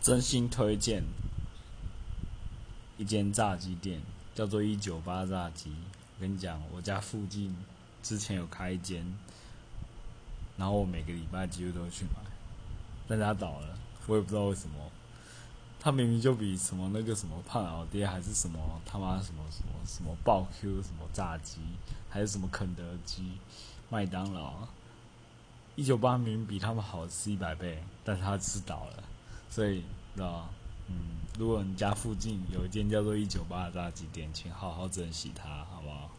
真心推荐一间炸鸡店，叫做一九八炸鸡。我跟你讲，我家附近之前有开一间，然后我每个礼拜几乎都会去买，但他倒了，我也不知道为什么。他明明就比什么那个什么胖老爹还是什么他妈什么什么什么爆 Q 什么炸鸡，还是什么肯德基、麦当劳，一九八明明比他们好吃一百倍，但是他吃倒了，所以知道嗯，如果你家附近有一间叫做一九八的炸鸡店，请好好珍惜它，好不好？